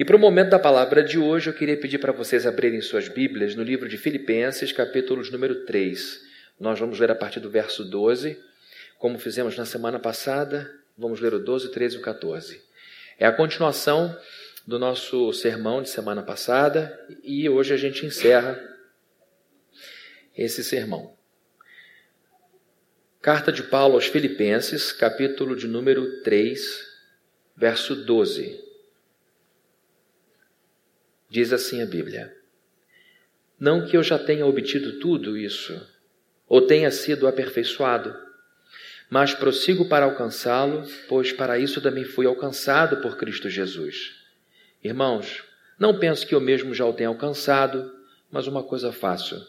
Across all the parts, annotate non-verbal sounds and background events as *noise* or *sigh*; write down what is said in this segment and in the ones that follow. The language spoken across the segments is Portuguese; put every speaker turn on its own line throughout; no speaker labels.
E para o momento da palavra de hoje, eu queria pedir para vocês abrirem suas Bíblias no livro de Filipenses, capítulos número 3. Nós vamos ler a partir do verso 12, como fizemos na semana passada, vamos ler o 12, 13 e o 14. É a continuação do nosso sermão de semana passada e hoje a gente encerra esse sermão. Carta de Paulo aos Filipenses, capítulo de número 3, verso 12. Diz assim a Bíblia: Não que eu já tenha obtido tudo isso, ou tenha sido aperfeiçoado, mas prossigo para alcançá-lo, pois para isso também fui alcançado por Cristo Jesus. Irmãos, não penso que eu mesmo já o tenha alcançado, mas uma coisa faço: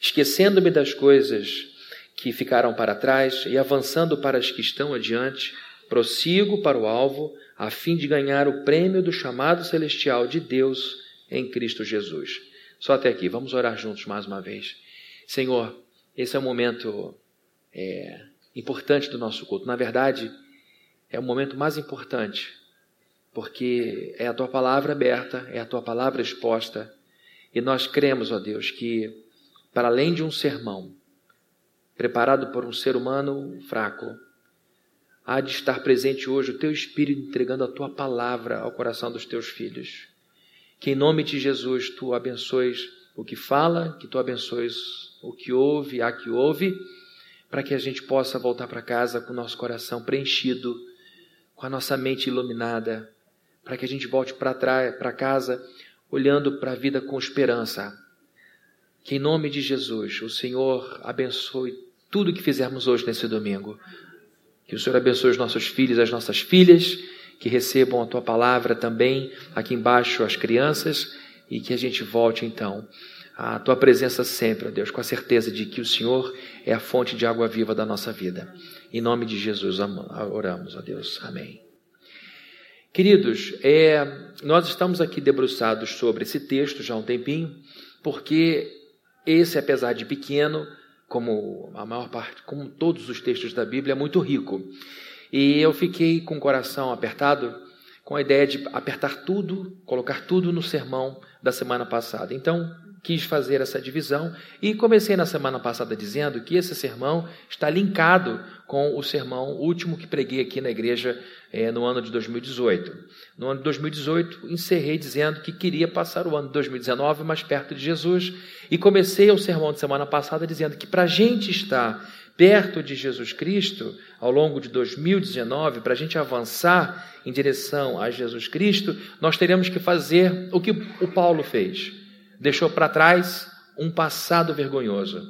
esquecendo-me das coisas que ficaram para trás e avançando para as que estão adiante, prossigo para o alvo, a fim de ganhar o prêmio do chamado celestial de Deus em Cristo Jesus. Só até aqui, vamos orar juntos mais uma vez. Senhor, esse é o momento é, importante do nosso culto. Na verdade, é o momento mais importante, porque é a tua palavra aberta, é a tua palavra exposta, e nós cremos, ó Deus, que para além de um sermão preparado por um ser humano fraco, há de estar presente hoje o teu Espírito entregando a tua palavra ao coração dos teus filhos. Que em nome de Jesus tu abençoes o que fala, que tu abençoes o que ouve, a que ouve, para que a gente possa voltar para casa com o nosso coração preenchido, com a nossa mente iluminada, para que a gente volte para trás, para casa, olhando para a vida com esperança. Que em nome de Jesus o Senhor abençoe tudo que fizermos hoje nesse domingo. Que o Senhor abençoe os nossos filhos, as nossas filhas que recebam a tua palavra também aqui embaixo as crianças e que a gente volte então à tua presença sempre, ó Deus, com a certeza de que o Senhor é a fonte de água viva da nossa vida. Em nome de Jesus oramos, ó Deus. Amém. Queridos, é, nós estamos aqui debruçados sobre esse texto já há um tempinho, porque esse, apesar de pequeno, como a maior parte, como todos os textos da Bíblia, é muito rico. E eu fiquei com o coração apertado com a ideia de apertar tudo, colocar tudo no sermão da semana passada. Então, quis fazer essa divisão e comecei na semana passada dizendo que esse sermão está linkado com o sermão último que preguei aqui na igreja é, no ano de 2018. No ano de 2018, encerrei dizendo que queria passar o ano de 2019 mais perto de Jesus e comecei o sermão de semana passada dizendo que para a gente estar perto de Jesus Cristo ao longo de 2019, para a gente avançar em direção a Jesus Cristo, nós teremos que fazer o que o Paulo fez. Deixou para trás um passado vergonhoso.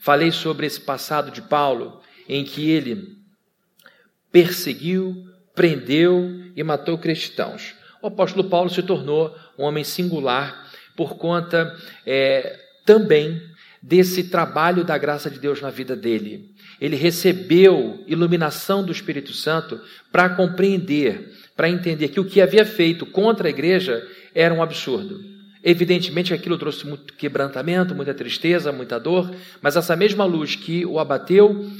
Falei sobre esse passado de Paulo, em que ele perseguiu, prendeu e matou cristãos. O apóstolo Paulo se tornou um homem singular por conta é, também desse trabalho da graça de Deus na vida dele. Ele recebeu iluminação do Espírito Santo para compreender, para entender que o que havia feito contra a igreja era um absurdo. Evidentemente aquilo trouxe muito quebrantamento, muita tristeza, muita dor, mas essa mesma luz que o abateu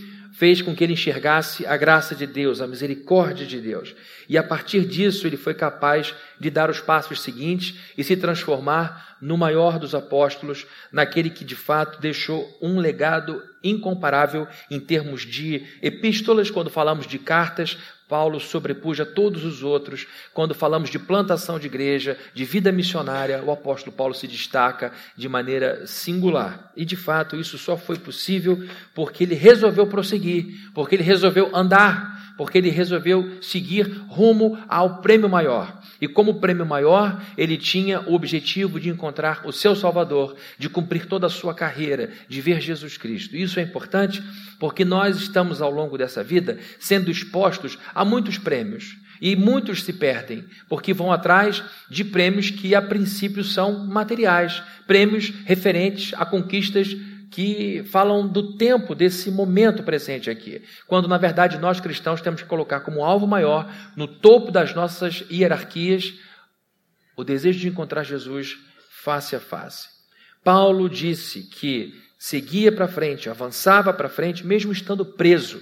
fez com que ele enxergasse a graça de Deus, a misericórdia de Deus. E a partir disso ele foi capaz de dar os passos seguintes e se transformar no maior dos apóstolos, naquele que de fato deixou um legado incomparável em termos de epístolas, quando falamos de cartas, Paulo sobrepuja todos os outros. Quando falamos de plantação de igreja, de vida missionária, o apóstolo Paulo se destaca de maneira singular. E de fato, isso só foi possível porque ele resolveu prosseguir, porque ele resolveu andar porque ele resolveu seguir rumo ao prêmio maior. E como prêmio maior, ele tinha o objetivo de encontrar o seu Salvador, de cumprir toda a sua carreira, de ver Jesus Cristo. Isso é importante porque nós estamos ao longo dessa vida sendo expostos a muitos prêmios. E muitos se perdem, porque vão atrás de prêmios que a princípio são materiais, prêmios referentes a conquistas que falam do tempo desse momento presente aqui, quando na verdade nós cristãos temos que colocar como alvo maior, no topo das nossas hierarquias, o desejo de encontrar Jesus face a face. Paulo disse que seguia para frente, avançava para frente, mesmo estando preso.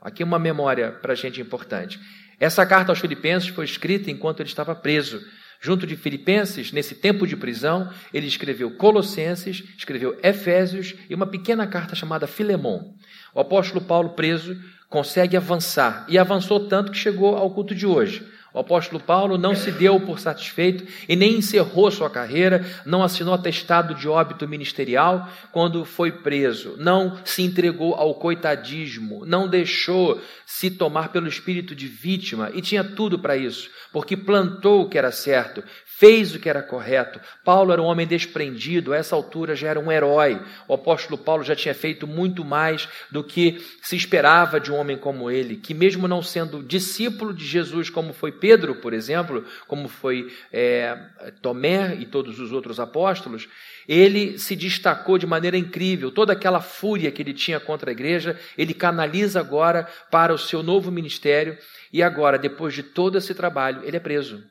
Aqui uma memória para a gente importante. Essa carta aos Filipenses foi escrita enquanto ele estava preso Junto de Filipenses, nesse tempo de prisão, ele escreveu Colossenses, escreveu Efésios e uma pequena carta chamada Filemon. O apóstolo Paulo, preso, consegue avançar e avançou tanto que chegou ao culto de hoje. O apóstolo Paulo não se deu por satisfeito e nem encerrou sua carreira, não assinou atestado de óbito ministerial quando foi preso, não se entregou ao coitadismo, não deixou se tomar pelo espírito de vítima e tinha tudo para isso, porque plantou o que era certo, fez o que era correto. Paulo era um homem desprendido, a essa altura já era um herói. O apóstolo Paulo já tinha feito muito mais do que se esperava de um homem como ele, que, mesmo não sendo discípulo de Jesus, como foi Pedro, por exemplo, como foi é, Tomé e todos os outros apóstolos, ele se destacou de maneira incrível. Toda aquela fúria que ele tinha contra a igreja, ele canaliza agora para o seu novo ministério. E agora, depois de todo esse trabalho, ele é preso.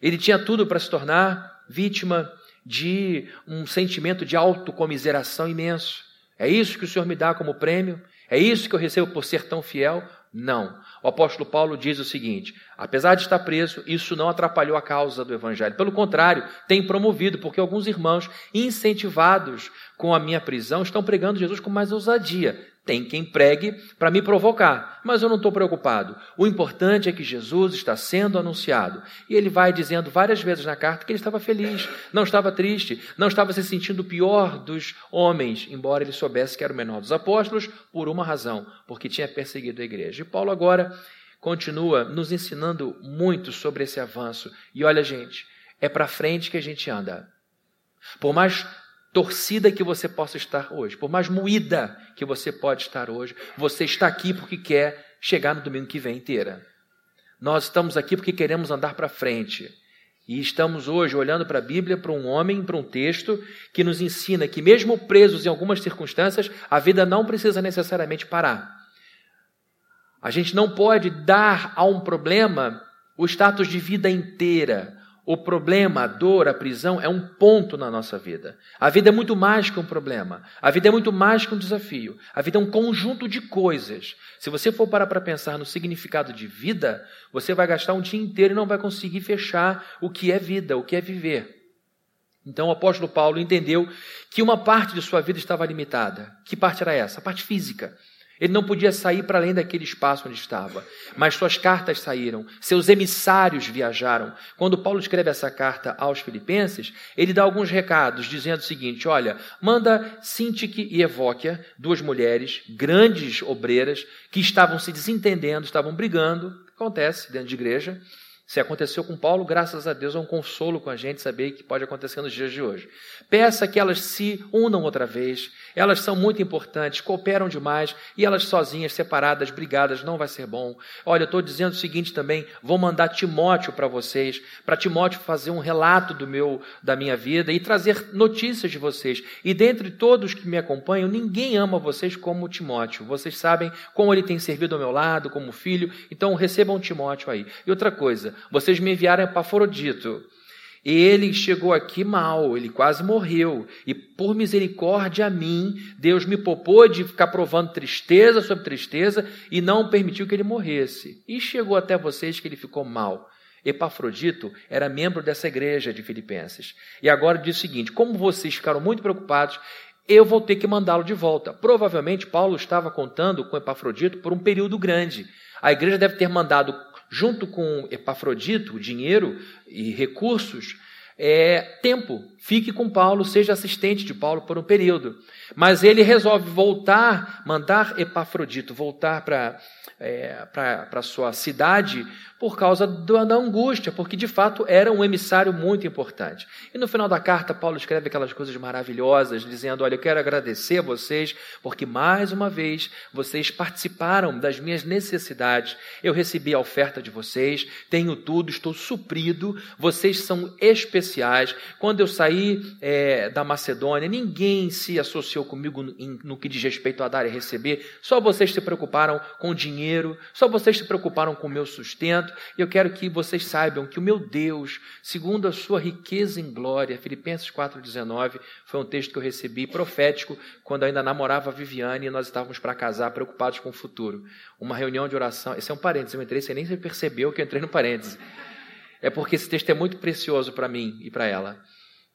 Ele tinha tudo para se tornar vítima de um sentimento de autocomiseração imenso. É isso que o Senhor me dá como prêmio? É isso que eu recebo por ser tão fiel? Não. O apóstolo Paulo diz o seguinte: apesar de estar preso, isso não atrapalhou a causa do evangelho. Pelo contrário, tem promovido, porque alguns irmãos, incentivados com a minha prisão, estão pregando Jesus com mais ousadia. Tem quem pregue para me provocar, mas eu não estou preocupado. O importante é que Jesus está sendo anunciado. E ele vai dizendo várias vezes na carta que ele estava feliz, não estava triste, não estava se sentindo o pior dos homens, embora ele soubesse que era o menor dos apóstolos, por uma razão, porque tinha perseguido a igreja. E Paulo agora continua nos ensinando muito sobre esse avanço. E olha, gente, é para frente que a gente anda. Por mais torcida que você possa estar hoje, por mais moída que você pode estar hoje, você está aqui porque quer chegar no domingo que vem inteira. Nós estamos aqui porque queremos andar para frente. E estamos hoje olhando para a Bíblia, para um homem, para um texto que nos ensina que, mesmo presos em algumas circunstâncias, a vida não precisa necessariamente parar. A gente não pode dar a um problema o status de vida inteira. O problema, a dor, a prisão é um ponto na nossa vida. A vida é muito mais que um problema. A vida é muito mais que um desafio. A vida é um conjunto de coisas. Se você for parar para pensar no significado de vida, você vai gastar um dia inteiro e não vai conseguir fechar o que é vida, o que é viver. Então o apóstolo Paulo entendeu que uma parte de sua vida estava limitada. Que parte era essa? A parte física. Ele não podia sair para além daquele espaço onde estava. Mas suas cartas saíram, seus emissários viajaram. Quando Paulo escreve essa carta aos Filipenses, ele dá alguns recados, dizendo o seguinte: olha, manda Sintique e Evóquia, duas mulheres, grandes obreiras, que estavam se desentendendo, estavam brigando, acontece dentro de igreja. Se aconteceu com Paulo, graças a Deus é um consolo com a gente saber que pode acontecer nos dias de hoje. Peça que elas se unam outra vez. Elas são muito importantes, cooperam demais e elas sozinhas, separadas, brigadas, não vai ser bom. Olha, eu estou dizendo o seguinte também: vou mandar Timóteo para vocês, para Timóteo fazer um relato do meu, da minha vida e trazer notícias de vocês. E dentre todos que me acompanham, ninguém ama vocês como Timóteo. Vocês sabem como ele tem servido ao meu lado, como filho. Então recebam Timóteo aí. E outra coisa vocês me enviaram Epafrodito. Ele chegou aqui mal, ele quase morreu. E por misericórdia a mim, Deus me poupou de ficar provando tristeza sobre tristeza e não permitiu que ele morresse. E chegou até vocês que ele ficou mal. Epafrodito era membro dessa igreja de Filipenses. E agora diz o seguinte: como vocês ficaram muito preocupados, eu vou ter que mandá-lo de volta. Provavelmente Paulo estava contando com Epafrodito por um período grande. A igreja deve ter mandado junto com Epafrodito, dinheiro e recursos, é, tempo. Fique com Paulo, seja assistente de Paulo por um período. Mas ele resolve voltar, mandar Epafrodito voltar para é, sua cidade por causa da angústia, porque de fato era um emissário muito importante. E no final da carta, Paulo escreve aquelas coisas maravilhosas, dizendo: Olha, eu quero agradecer a vocês, porque mais uma vez vocês participaram das minhas necessidades. Eu recebi a oferta de vocês, tenho tudo, estou suprido, vocês são especiais. Quando eu saí é, da Macedônia, ninguém se associou comigo no, que diz respeito a dar e receber, só vocês se preocuparam com dinheiro, só vocês se preocuparam com o meu sustento e eu quero que vocês saibam que o meu Deus, segundo a sua riqueza em glória, Filipenses 4,19, foi um texto que eu recebi profético quando ainda namorava a Viviane e nós estávamos para casar, preocupados com o futuro. Uma reunião de oração, esse é um parênteses, eu entrei, você nem percebeu que eu entrei no parênteses. é porque esse texto é muito precioso para mim e para ela.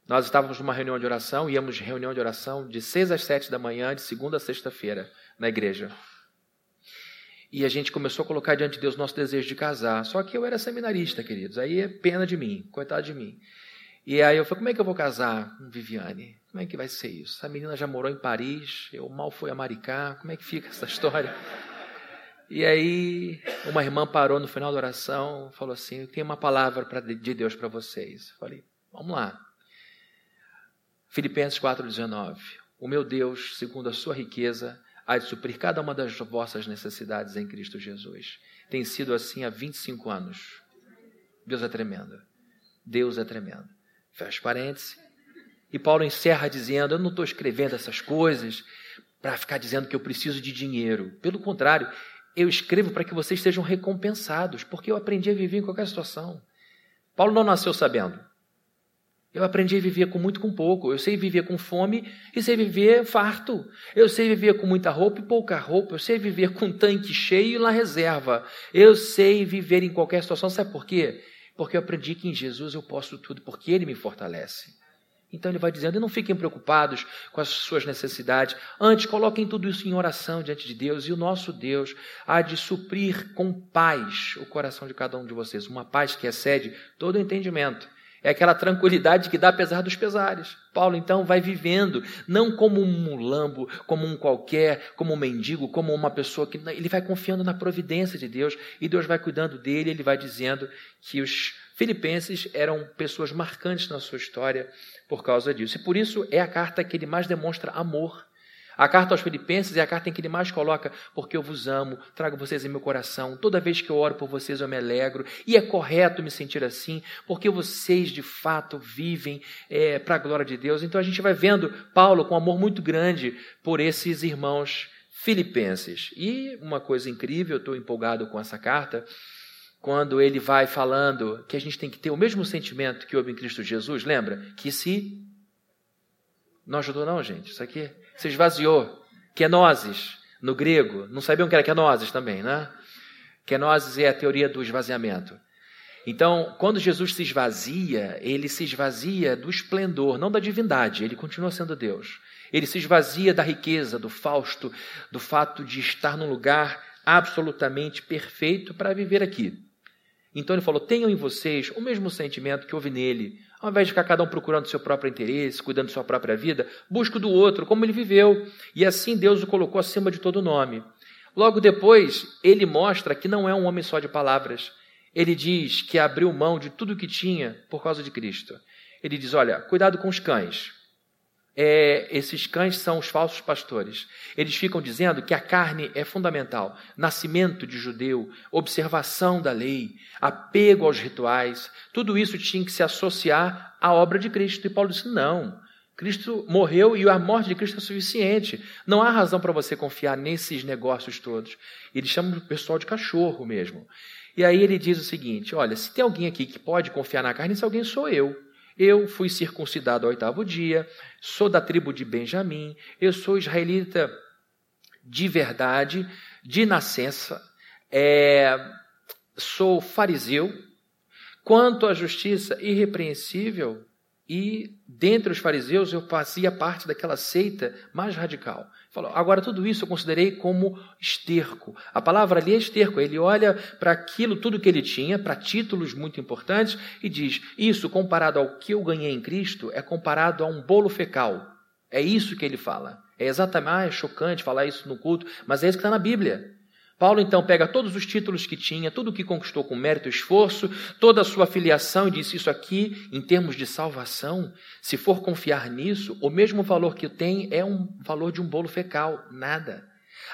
Nós estávamos numa reunião de oração, íamos reunião de oração de seis às sete da manhã, de segunda a sexta-feira, na igreja. E a gente começou a colocar diante de Deus nosso desejo de casar. Só que eu era seminarista, queridos. Aí é pena de mim, coitado de mim. E aí eu falei, como é que eu vou casar com Viviane? Como é que vai ser isso? Essa menina já morou em Paris, eu mal fui a Maricá, como é que fica essa história? E aí uma irmã parou no final da oração, falou assim, eu tenho uma palavra de Deus para vocês. Eu falei, vamos lá. Filipenses 4,19. O meu Deus, segundo a sua riqueza, há de suprir cada uma das vossas necessidades em Cristo Jesus. Tem sido assim há 25 anos. Deus é tremendo. Deus é tremendo. Fecha parênteses. E Paulo encerra dizendo: Eu não estou escrevendo essas coisas para ficar dizendo que eu preciso de dinheiro. Pelo contrário, eu escrevo para que vocês sejam recompensados, porque eu aprendi a viver em qualquer situação. Paulo não nasceu sabendo. Eu aprendi a viver com muito com pouco. Eu sei viver com fome e sei viver farto. Eu sei viver com muita roupa e pouca roupa. Eu sei viver com tanque cheio e na reserva. Eu sei viver em qualquer situação. Sabe por quê? Porque eu aprendi que em Jesus eu posso tudo, porque Ele me fortalece. Então ele vai dizendo: não fiquem preocupados com as suas necessidades. Antes, coloquem tudo isso em oração diante de Deus, e o nosso Deus há de suprir com paz o coração de cada um de vocês. Uma paz que excede todo entendimento. É aquela tranquilidade que dá apesar dos pesares. Paulo então vai vivendo, não como um mulambo, como um qualquer, como um mendigo, como uma pessoa que. Ele vai confiando na providência de Deus e Deus vai cuidando dele. Ele vai dizendo que os filipenses eram pessoas marcantes na sua história por causa disso. E por isso é a carta que ele mais demonstra amor a carta aos Filipenses é a carta em que ele mais coloca: Porque eu vos amo, trago vocês em meu coração. Toda vez que eu oro por vocês, eu me alegro. E é correto me sentir assim, porque vocês de fato vivem é, para a glória de Deus. Então a gente vai vendo Paulo com amor muito grande por esses irmãos filipenses. E uma coisa incrível, eu estou empolgado com essa carta, quando ele vai falando que a gente tem que ter o mesmo sentimento que houve em Cristo Jesus, lembra? Que se. Não ajudou, não, gente? Isso aqui se esvaziou. Kenosis, no grego, não sabiam que era kenosis também, né? Kenosis é a teoria do esvaziamento. Então, quando Jesus se esvazia, ele se esvazia do esplendor, não da divindade, ele continua sendo Deus. Ele se esvazia da riqueza, do fausto, do fato de estar num lugar absolutamente perfeito para viver aqui. Então ele falou: tenham em vocês o mesmo sentimento que houve nele, ao invés de ficar cada um procurando seu próprio interesse, cuidando de sua própria vida, busque do outro, como ele viveu. E assim Deus o colocou acima de todo nome. Logo depois, ele mostra que não é um homem só de palavras. Ele diz que abriu mão de tudo o que tinha por causa de Cristo. Ele diz: olha, cuidado com os cães é, esses cães são os falsos pastores. Eles ficam dizendo que a carne é fundamental. Nascimento de judeu, observação da lei, apego aos rituais, tudo isso tinha que se associar à obra de Cristo. E Paulo disse: não. Cristo morreu e a morte de Cristo é suficiente. Não há razão para você confiar nesses negócios todos. Ele chama o pessoal de cachorro mesmo. E aí ele diz o seguinte: olha, se tem alguém aqui que pode confiar na carne, esse alguém sou eu. Eu fui circuncidado ao oitavo dia, sou da tribo de Benjamim, eu sou israelita de verdade, de nascença, é, sou fariseu. Quanto à justiça irrepreensível, e dentre os fariseus eu fazia parte daquela seita mais radical. Falou, agora tudo isso eu considerei como esterco. A palavra ali é esterco. Ele olha para aquilo, tudo que ele tinha, para títulos muito importantes, e diz: Isso, comparado ao que eu ganhei em Cristo, é comparado a um bolo fecal. É isso que ele fala. É exatamente, ah, é chocante falar isso no culto, mas é isso que está na Bíblia. Paulo então pega todos os títulos que tinha, tudo o que conquistou com mérito e esforço, toda a sua filiação e disse: Isso aqui, em termos de salvação, se for confiar nisso, o mesmo valor que tem é um valor de um bolo fecal, nada.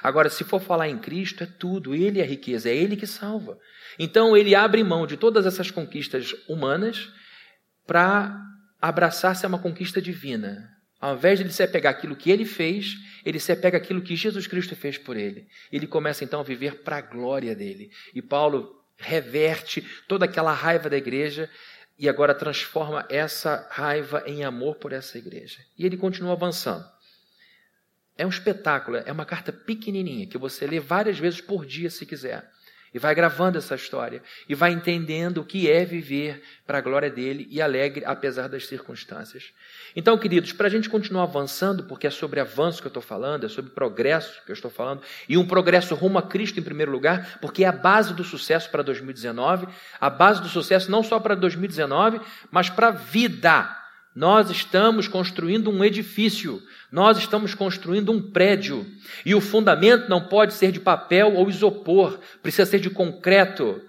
Agora, se for falar em Cristo, é tudo, Ele é a riqueza, é Ele que salva. Então, ele abre mão de todas essas conquistas humanas para abraçar-se a uma conquista divina, ao invés de ele se apegar aquilo que ele fez, ele se apega aquilo que Jesus Cristo fez por ele. Ele começa então a viver para a glória dele. E Paulo reverte toda aquela raiva da igreja e agora transforma essa raiva em amor por essa igreja. E ele continua avançando. É um espetáculo, é uma carta pequenininha que você lê várias vezes por dia se quiser. E vai gravando essa história. E vai entendendo o que é viver para a glória dele e alegre apesar das circunstâncias. Então, queridos, para a gente continuar avançando, porque é sobre avanço que eu estou falando, é sobre progresso que eu estou falando, e um progresso rumo a Cristo em primeiro lugar, porque é a base do sucesso para 2019, a base do sucesso não só para 2019, mas para a vida. Nós estamos construindo um edifício, nós estamos construindo um prédio, e o fundamento não pode ser de papel ou isopor, precisa ser de concreto.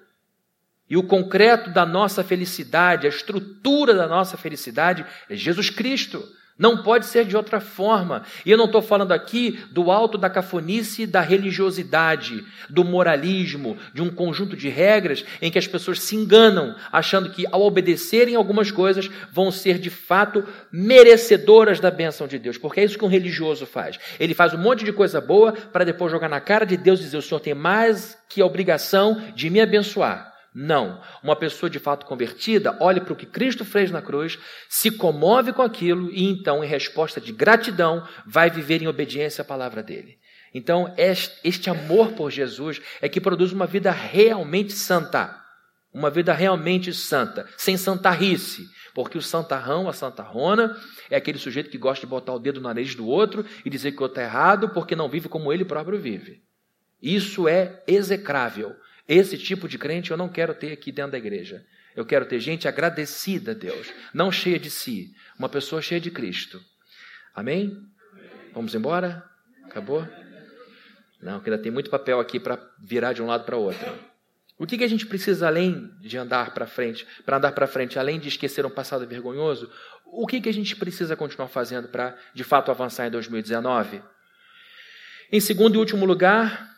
E o concreto da nossa felicidade, a estrutura da nossa felicidade é Jesus Cristo. Não pode ser de outra forma. E eu não estou falando aqui do alto da cafonice da religiosidade, do moralismo, de um conjunto de regras em que as pessoas se enganam, achando que ao obedecerem algumas coisas vão ser de fato merecedoras da bênção de Deus. Porque é isso que um religioso faz. Ele faz um monte de coisa boa para depois jogar na cara de Deus e dizer: o Senhor tem mais que a obrigação de me abençoar. Não. Uma pessoa de fato convertida olha para o que Cristo fez na cruz, se comove com aquilo e então, em resposta de gratidão, vai viver em obediência à palavra dele. Então, este amor por Jesus é que produz uma vida realmente santa. Uma vida realmente santa, sem santarrice. Porque o santarrão, a santarrona, é aquele sujeito que gosta de botar o dedo no nariz do outro e dizer que o outro está errado porque não vive como ele próprio vive. Isso é execrável. Esse tipo de crente eu não quero ter aqui dentro da igreja. Eu quero ter gente agradecida a Deus, não cheia de si, uma pessoa cheia de Cristo. Amém? Vamos embora? Acabou? Não, que ainda tem muito papel aqui para virar de um lado para o outro. O que, que a gente precisa além de andar para frente, para andar para frente, além de esquecer um passado vergonhoso? O que, que a gente precisa continuar fazendo para, de fato, avançar em 2019? Em segundo e último lugar,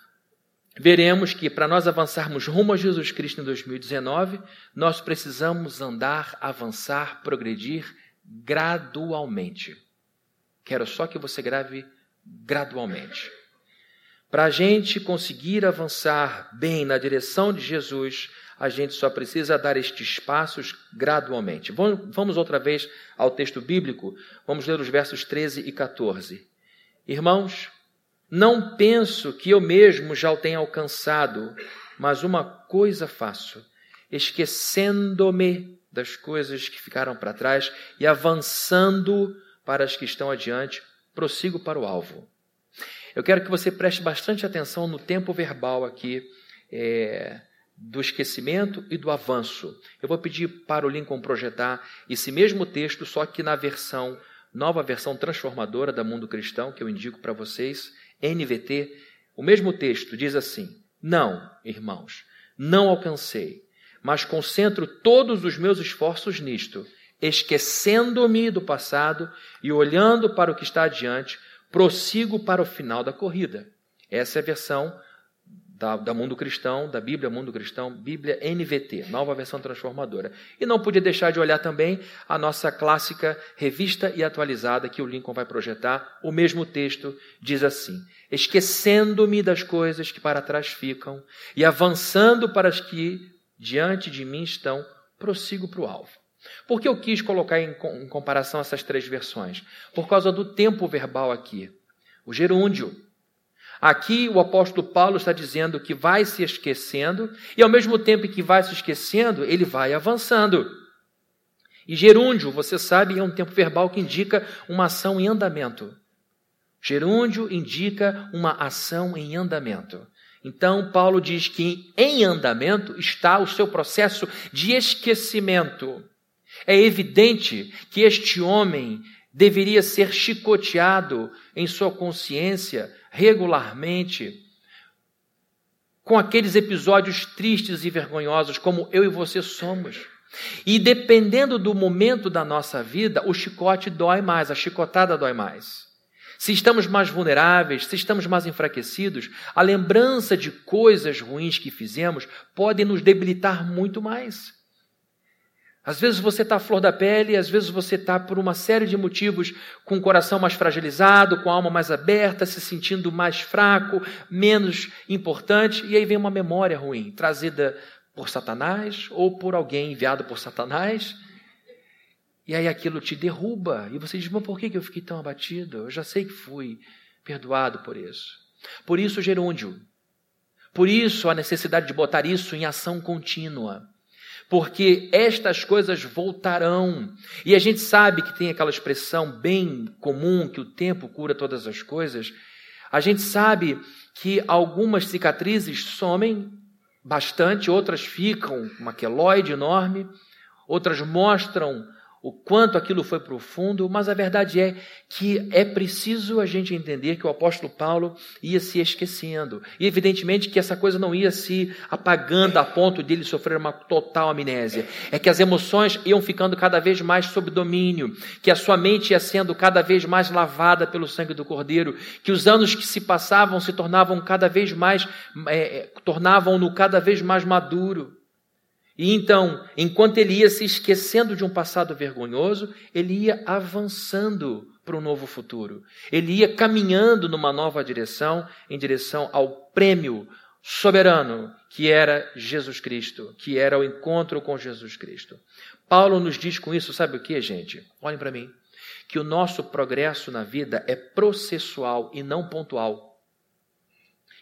veremos que para nós avançarmos rumo a Jesus Cristo em 2019, nós precisamos andar, avançar, progredir gradualmente. Quero só que você grave gradualmente. Para a gente conseguir avançar bem na direção de Jesus, a gente só precisa dar estes passos gradualmente. Vamos outra vez ao texto bíblico, vamos ler os versos 13 e 14. Irmãos, não penso que eu mesmo já o tenha alcançado, mas uma coisa faço, esquecendo-me das coisas que ficaram para trás e avançando para as que estão adiante, prossigo para o alvo. Eu quero que você preste bastante atenção no tempo verbal aqui é, do esquecimento e do avanço. Eu vou pedir para o Lincoln projetar esse mesmo texto, só que na versão, nova versão transformadora da Mundo Cristão, que eu indico para vocês. NVT, o mesmo texto diz assim: Não, irmãos, não alcancei, mas concentro todos os meus esforços nisto, esquecendo-me do passado e olhando para o que está adiante, prossigo para o final da corrida. Essa é a versão da, da, Mundo Cristão, da Bíblia Mundo Cristão, Bíblia NVT, nova versão transformadora. E não podia deixar de olhar também a nossa clássica revista e atualizada que o Lincoln vai projetar. O mesmo texto diz assim: Esquecendo-me das coisas que para trás ficam e avançando para as que diante de mim estão, prossigo para o alvo. Por que eu quis colocar em, em comparação essas três versões? Por causa do tempo verbal aqui. O gerúndio, Aqui o apóstolo Paulo está dizendo que vai se esquecendo, e ao mesmo tempo que vai se esquecendo, ele vai avançando. E gerúndio, você sabe, é um tempo verbal que indica uma ação em andamento. Gerúndio indica uma ação em andamento. Então, Paulo diz que em andamento está o seu processo de esquecimento. É evidente que este homem deveria ser chicoteado em sua consciência regularmente com aqueles episódios tristes e vergonhosos, como eu e você somos. E dependendo do momento da nossa vida, o chicote dói mais, a chicotada dói mais. Se estamos mais vulneráveis, se estamos mais enfraquecidos, a lembrança de coisas ruins que fizemos pode nos debilitar muito mais. Às vezes você está à flor da pele, às vezes você está, por uma série de motivos, com o coração mais fragilizado, com a alma mais aberta, se sentindo mais fraco, menos importante, e aí vem uma memória ruim, trazida por Satanás ou por alguém enviado por Satanás, e aí aquilo te derruba, e você diz: Mas por que eu fiquei tão abatido? Eu já sei que fui perdoado por isso. Por isso, gerúndio. Por isso a necessidade de botar isso em ação contínua. Porque estas coisas voltarão. E a gente sabe que tem aquela expressão bem comum que o tempo cura todas as coisas. A gente sabe que algumas cicatrizes somem bastante, outras ficam uma queloide enorme, outras mostram o quanto aquilo foi profundo, mas a verdade é que é preciso a gente entender que o apóstolo Paulo ia se esquecendo. E evidentemente que essa coisa não ia se apagando a ponto de ele sofrer uma total amnésia. É que as emoções iam ficando cada vez mais sob domínio, que a sua mente ia sendo cada vez mais lavada pelo sangue do Cordeiro, que os anos que se passavam se tornavam cada vez mais, é, tornavam-no cada vez mais maduro. E então, enquanto ele ia se esquecendo de um passado vergonhoso, ele ia avançando para um novo futuro. Ele ia caminhando numa nova direção, em direção ao prêmio soberano que era Jesus Cristo, que era o encontro com Jesus Cristo. Paulo nos diz com isso, sabe o que, gente? Olhem para mim. Que o nosso progresso na vida é processual e não pontual.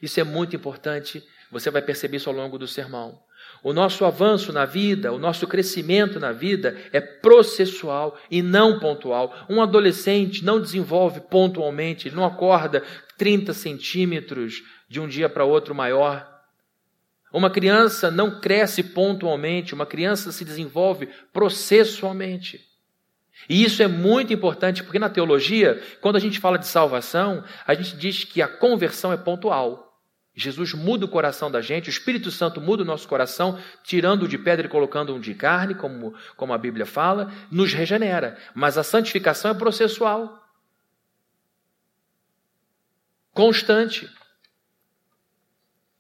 Isso é muito importante, você vai perceber isso ao longo do sermão. O nosso avanço na vida, o nosso crescimento na vida é processual e não pontual. Um adolescente não desenvolve pontualmente, ele não acorda 30 centímetros de um dia para outro maior. Uma criança não cresce pontualmente, uma criança se desenvolve processualmente. E isso é muito importante, porque na teologia, quando a gente fala de salvação, a gente diz que a conversão é pontual. Jesus muda o coração da gente, o Espírito Santo muda o nosso coração, tirando-o de pedra e colocando um de carne, como, como a Bíblia fala, nos regenera. Mas a santificação é processual, constante.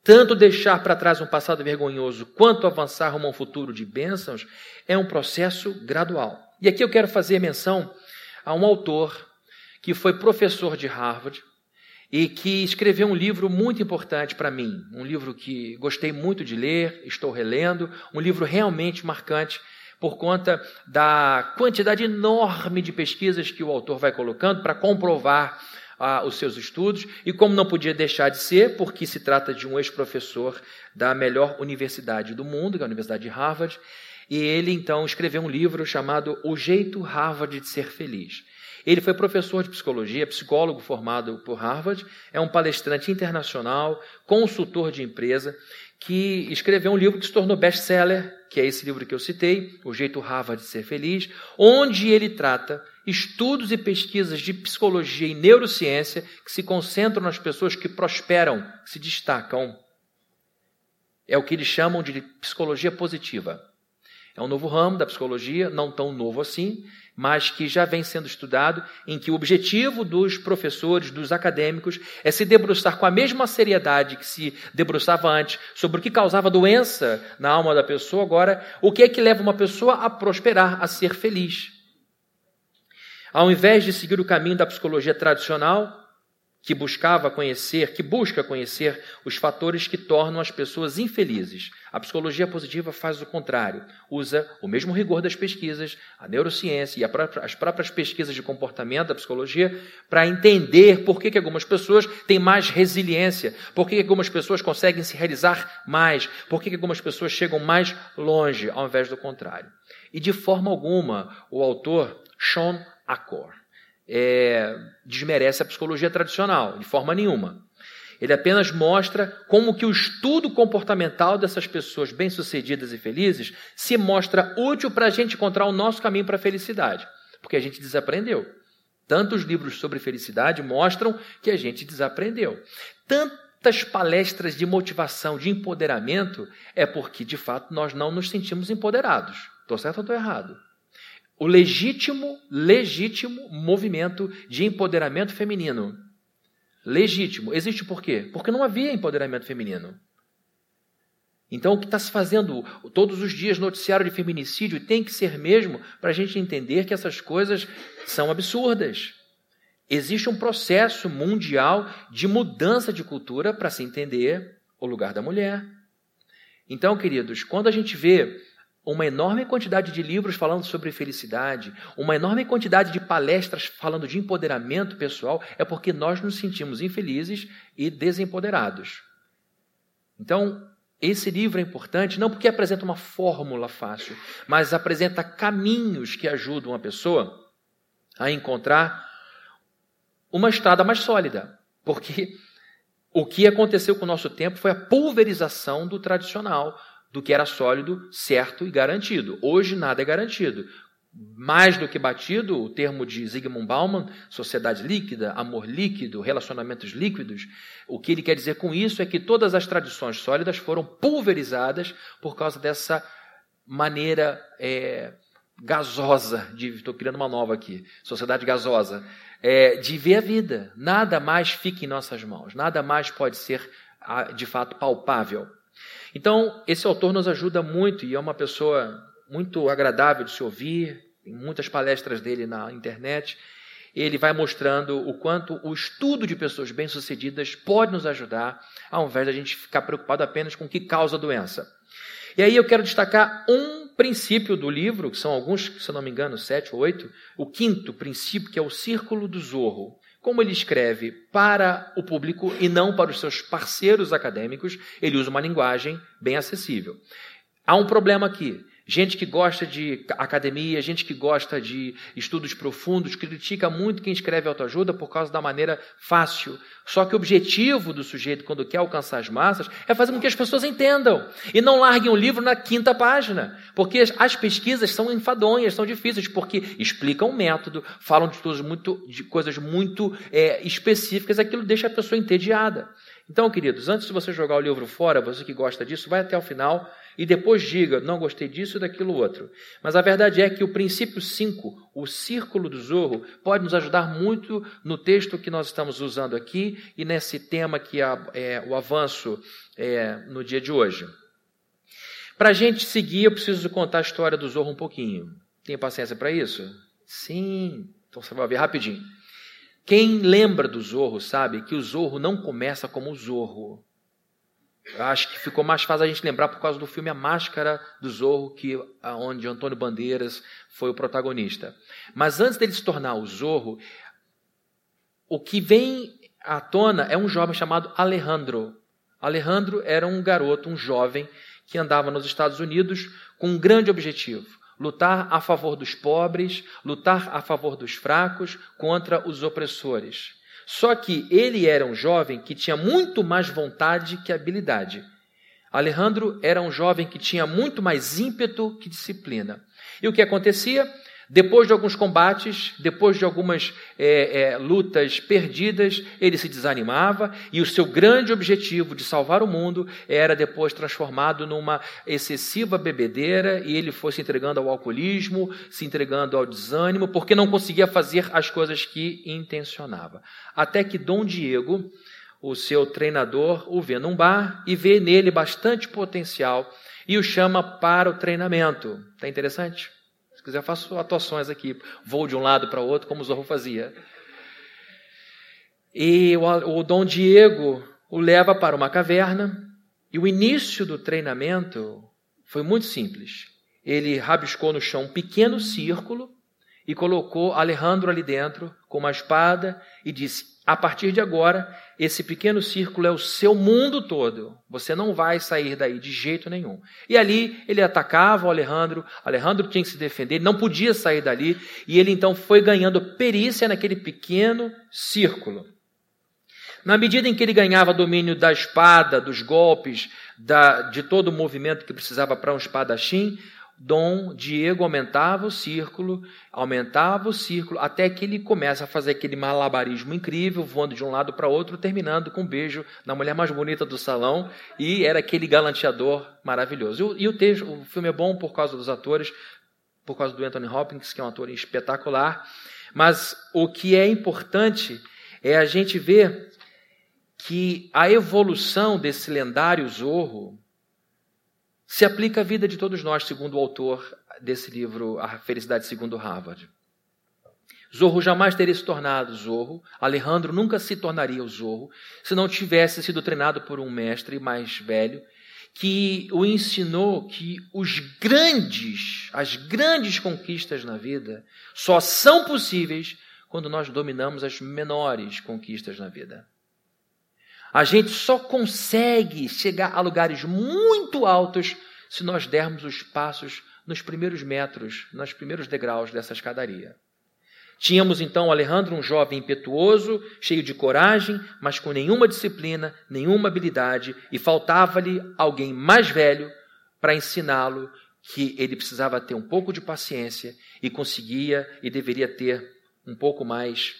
Tanto deixar para trás um passado vergonhoso quanto avançar rumo a um futuro de bênçãos é um processo gradual. E aqui eu quero fazer menção a um autor que foi professor de Harvard, e que escreveu um livro muito importante para mim, um livro que gostei muito de ler, estou relendo, um livro realmente marcante por conta da quantidade enorme de pesquisas que o autor vai colocando para comprovar ah, os seus estudos, e como não podia deixar de ser, porque se trata de um ex-professor da melhor universidade do mundo, que é a Universidade de Harvard, e ele então escreveu um livro chamado O Jeito Harvard de Ser Feliz. Ele foi professor de psicologia, psicólogo formado por Harvard, é um palestrante internacional, consultor de empresa, que escreveu um livro que se tornou best-seller, que é esse livro que eu citei, O Jeito Harvard de Ser Feliz, onde ele trata estudos e pesquisas de psicologia e neurociência que se concentram nas pessoas que prosperam, que se destacam. É o que eles chamam de psicologia positiva. É um novo ramo da psicologia, não tão novo assim, mas que já vem sendo estudado, em que o objetivo dos professores, dos acadêmicos, é se debruçar com a mesma seriedade que se debruçava antes sobre o que causava doença na alma da pessoa, agora, o que é que leva uma pessoa a prosperar, a ser feliz. Ao invés de seguir o caminho da psicologia tradicional, que buscava conhecer, que busca conhecer os fatores que tornam as pessoas infelizes. A psicologia positiva faz o contrário, usa o mesmo rigor das pesquisas, a neurociência e as próprias pesquisas de comportamento da psicologia para entender por que, que algumas pessoas têm mais resiliência, por que, que algumas pessoas conseguem se realizar mais, por que, que algumas pessoas chegam mais longe, ao invés do contrário. E de forma alguma, o autor Sean Acor é, desmerece a psicologia tradicional, de forma nenhuma. Ele apenas mostra como que o estudo comportamental dessas pessoas bem-sucedidas e felizes se mostra útil para a gente encontrar o nosso caminho para a felicidade, porque a gente desaprendeu. Tantos livros sobre felicidade mostram que a gente desaprendeu. Tantas palestras de motivação, de empoderamento, é porque, de fato, nós não nos sentimos empoderados. Estou certo ou estou errado? O legítimo, legítimo movimento de empoderamento feminino. Legítimo. Existe por quê? Porque não havia empoderamento feminino. Então, o que está se fazendo todos os dias noticiário de feminicídio tem que ser mesmo para a gente entender que essas coisas são absurdas. Existe um processo mundial de mudança de cultura para se entender o lugar da mulher. Então, queridos, quando a gente vê uma enorme quantidade de livros falando sobre felicidade, uma enorme quantidade de palestras falando de empoderamento pessoal, é porque nós nos sentimos infelizes e desempoderados. Então, esse livro é importante não porque apresenta uma fórmula fácil, mas apresenta caminhos que ajudam a pessoa a encontrar uma estrada mais sólida. Porque o que aconteceu com o nosso tempo foi a pulverização do tradicional, do que era sólido, certo e garantido. Hoje nada é garantido mais do que batido, o termo de Zygmunt Bauman, sociedade líquida, amor líquido, relacionamentos líquidos. O que ele quer dizer com isso é que todas as tradições sólidas foram pulverizadas por causa dessa maneira é, gasosa, estou criando uma nova aqui, sociedade gasosa, é, de ver a vida. Nada mais fica em nossas mãos, nada mais pode ser de fato palpável. Então, esse autor nos ajuda muito e é uma pessoa muito agradável de se ouvir, tem muitas palestras dele na internet. Ele vai mostrando o quanto o estudo de pessoas bem-sucedidas pode nos ajudar, ao invés a gente ficar preocupado apenas com o que causa a doença. E aí eu quero destacar um princípio do livro, que são alguns, se não me engano, sete ou oito, o quinto princípio, que é o círculo do zorro. Como ele escreve para o público e não para os seus parceiros acadêmicos, ele usa uma linguagem bem acessível. Há um problema aqui. Gente que gosta de academia, gente que gosta de estudos profundos, critica muito quem escreve autoajuda por causa da maneira fácil. Só que o objetivo do sujeito, quando quer alcançar as massas, é fazer com que as pessoas entendam e não larguem o livro na quinta página. Porque as pesquisas são enfadonhas, são difíceis, porque explicam o método, falam de coisas muito, de coisas muito é, específicas, aquilo deixa a pessoa entediada. Então, queridos, antes de você jogar o livro fora, você que gosta disso, vai até o final e depois diga, não gostei disso e daquilo outro. Mas a verdade é que o princípio 5, o círculo do zorro, pode nos ajudar muito no texto que nós estamos usando aqui e nesse tema que é, é o avanço é, no dia de hoje. Para a gente seguir, eu preciso contar a história do zorro um pouquinho. Tem paciência para isso? Sim. Então você vai ver rapidinho. Quem lembra do Zorro sabe que o Zorro não começa como o Zorro. Eu acho que ficou mais fácil a gente lembrar por causa do filme A Máscara do Zorro, que onde Antônio Bandeiras foi o protagonista. Mas antes dele se tornar o Zorro, o que vem à tona é um jovem chamado Alejandro. Alejandro era um garoto, um jovem que andava nos Estados Unidos com um grande objetivo: lutar a favor dos pobres, lutar a favor dos fracos, contra os opressores. Só que ele era um jovem que tinha muito mais vontade que habilidade. Alejandro era um jovem que tinha muito mais ímpeto que disciplina. E o que acontecia? Depois de alguns combates, depois de algumas é, é, lutas perdidas, ele se desanimava e o seu grande objetivo de salvar o mundo era depois transformado numa excessiva bebedeira e ele foi se entregando ao alcoolismo, se entregando ao desânimo, porque não conseguia fazer as coisas que intencionava. Até que Dom Diego, o seu treinador, o vê num bar e vê nele bastante potencial e o chama para o treinamento. Está interessante? Se quiser, faço atuações aqui. Vou de um lado para o outro, como o Zorro fazia. E o, o Dom Diego o leva para uma caverna. E o início do treinamento foi muito simples. Ele rabiscou no chão um pequeno círculo e colocou Alejandro ali dentro com uma espada e disse: A partir de agora, esse pequeno círculo é o seu mundo todo. Você não vai sair daí de jeito nenhum. E ali ele atacava o Alejandro, Alejandro tinha que se defender, não podia sair dali, e ele então foi ganhando perícia naquele pequeno círculo. Na medida em que ele ganhava domínio da espada, dos golpes, da, de todo o movimento que precisava para um espadachim, Dom Diego aumentava o círculo, aumentava o círculo, até que ele começa a fazer aquele malabarismo incrível, voando de um lado para outro, terminando com um beijo na mulher mais bonita do salão, e era aquele galanteador maravilhoso. E, o, texto, o filme é bom por causa dos atores, por causa do Anthony Hopkins, que é um ator espetacular, mas o que é importante é a gente ver que a evolução desse lendário Zorro, se aplica à vida de todos nós, segundo o autor desse livro, A Felicidade Segundo Harvard. Zorro jamais teria se tornado Zorro, Alejandro nunca se tornaria o Zorro, se não tivesse sido treinado por um mestre mais velho, que o ensinou que os grandes, as grandes conquistas na vida só são possíveis quando nós dominamos as menores conquistas na vida. A gente só consegue chegar a lugares muito altos se nós dermos os passos nos primeiros metros, nos primeiros degraus dessa escadaria. Tínhamos então Alejandro, um jovem impetuoso, cheio de coragem, mas com nenhuma disciplina, nenhuma habilidade, e faltava-lhe alguém mais velho para ensiná-lo que ele precisava ter um pouco de paciência e conseguia e deveria ter um pouco mais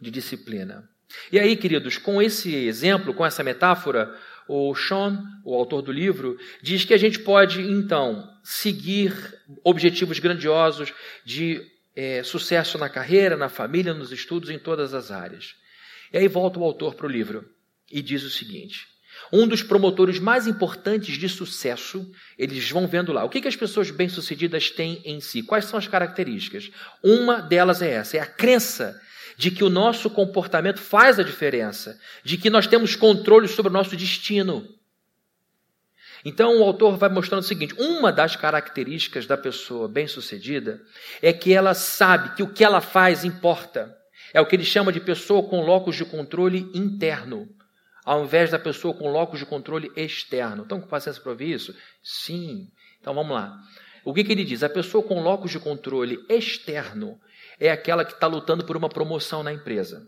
de disciplina. E aí, queridos, com esse exemplo, com essa metáfora, o Sean, o autor do livro, diz que a gente pode, então, seguir objetivos grandiosos de é, sucesso na carreira, na família, nos estudos, em todas as áreas. E aí volta o autor para o livro e diz o seguinte: um dos promotores mais importantes de sucesso, eles vão vendo lá. O que, que as pessoas bem-sucedidas têm em si? Quais são as características? Uma delas é essa: é a crença de que o nosso comportamento faz a diferença, de que nós temos controle sobre o nosso destino. Então o autor vai mostrando o seguinte: uma das características da pessoa bem-sucedida é que ela sabe que o que ela faz importa. É o que ele chama de pessoa com locus de controle interno, ao invés da pessoa com locus de controle externo. Estão com paciência para ouvir isso? Sim. Então vamos lá. O que, que ele diz? A pessoa com locus de controle externo é aquela que está lutando por uma promoção na empresa.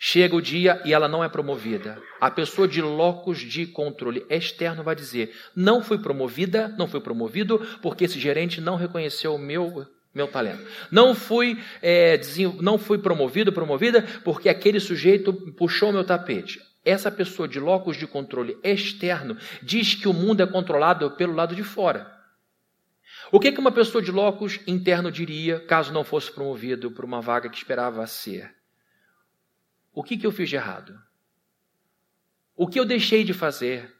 Chega o dia e ela não é promovida. A pessoa de locus de controle externo vai dizer: não fui promovida, não fui promovido porque esse gerente não reconheceu o meu meu talento. Não fui é, não fui promovido, promovida porque aquele sujeito puxou meu tapete. Essa pessoa de locus de controle externo diz que o mundo é controlado pelo lado de fora. O que, que uma pessoa de locus interno diria caso não fosse promovido por uma vaga que esperava ser? O que, que eu fiz de errado? O que eu deixei de fazer?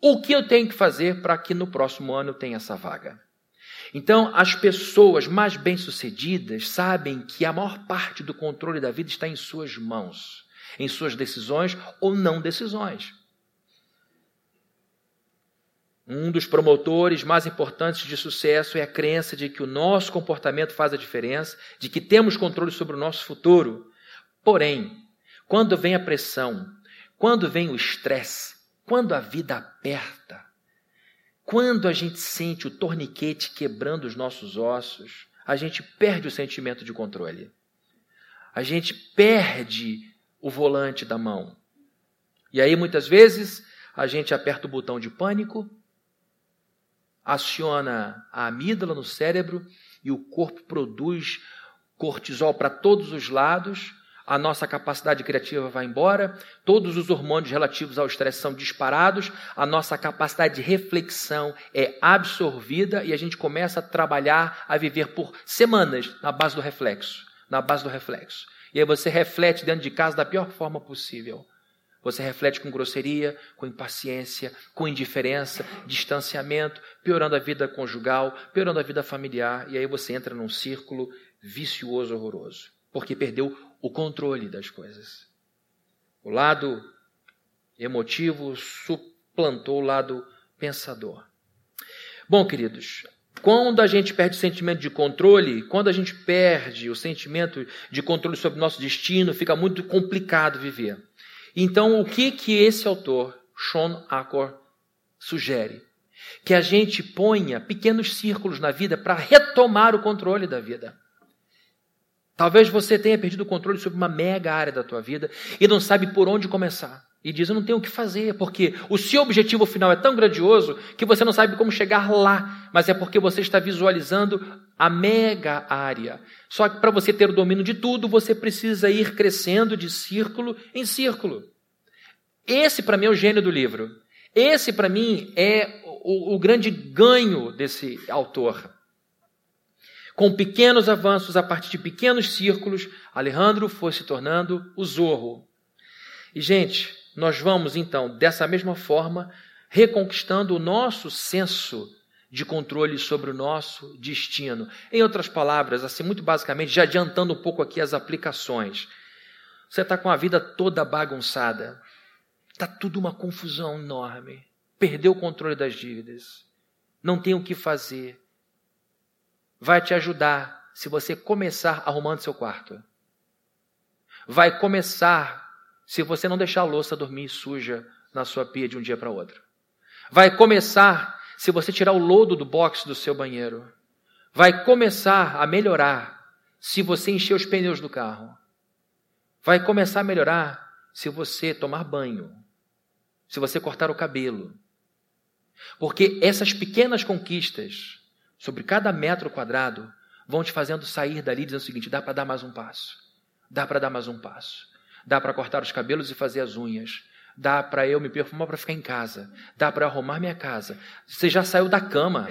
O que eu tenho que fazer para que no próximo ano eu tenha essa vaga? Então, as pessoas mais bem-sucedidas sabem que a maior parte do controle da vida está em suas mãos, em suas decisões ou não decisões. Um dos promotores mais importantes de sucesso é a crença de que o nosso comportamento faz a diferença, de que temos controle sobre o nosso futuro. Porém, quando vem a pressão, quando vem o estresse, quando a vida aperta, quando a gente sente o torniquete quebrando os nossos ossos, a gente perde o sentimento de controle. A gente perde o volante da mão. E aí, muitas vezes, a gente aperta o botão de pânico, aciona a amígdala no cérebro e o corpo produz cortisol para todos os lados a nossa capacidade criativa vai embora, todos os hormônios relativos ao estresse são disparados, a nossa capacidade de reflexão é absorvida e a gente começa a trabalhar, a viver por semanas na base do reflexo, na base do reflexo. E aí você reflete dentro de casa da pior forma possível. Você reflete com grosseria, com impaciência, com indiferença, distanciamento, piorando a vida conjugal, piorando a vida familiar, e aí você entra num círculo vicioso, horroroso, porque perdeu o controle das coisas. O lado emotivo suplantou o lado pensador. Bom, queridos, quando a gente perde o sentimento de controle, quando a gente perde o sentimento de controle sobre o nosso destino, fica muito complicado viver. Então, o que que esse autor, Sean Acor, sugere? Que a gente ponha pequenos círculos na vida para retomar o controle da vida. Talvez você tenha perdido o controle sobre uma mega área da tua vida e não sabe por onde começar. E diz: Eu não tenho o que fazer, porque o seu objetivo final é tão grandioso que você não sabe como chegar lá, mas é porque você está visualizando a mega área. Só que para você ter o domínio de tudo, você precisa ir crescendo de círculo em círculo. Esse, para mim, é o gênio do livro. Esse, para mim, é o, o grande ganho desse autor. Com pequenos avanços, a partir de pequenos círculos, Alejandro foi se tornando o Zorro. E, gente, nós vamos então, dessa mesma forma, reconquistando o nosso senso de controle sobre o nosso destino. Em outras palavras, assim, muito basicamente, já adiantando um pouco aqui as aplicações. Você está com a vida toda bagunçada. Está tudo uma confusão enorme. Perdeu o controle das dívidas. Não tem o que fazer vai te ajudar se você começar arrumando seu quarto. Vai começar se você não deixar a louça dormir suja na sua pia de um dia para outro. Vai começar se você tirar o lodo do box do seu banheiro. Vai começar a melhorar se você encher os pneus do carro. Vai começar a melhorar se você tomar banho, se você cortar o cabelo. Porque essas pequenas conquistas sobre cada metro quadrado vão te fazendo sair dali dizendo o seguinte: dá para dar mais um passo, dá para dar mais um passo, dá para cortar os cabelos e fazer as unhas, dá para eu me perfumar para ficar em casa, dá para arrumar minha casa. Você já saiu da cama.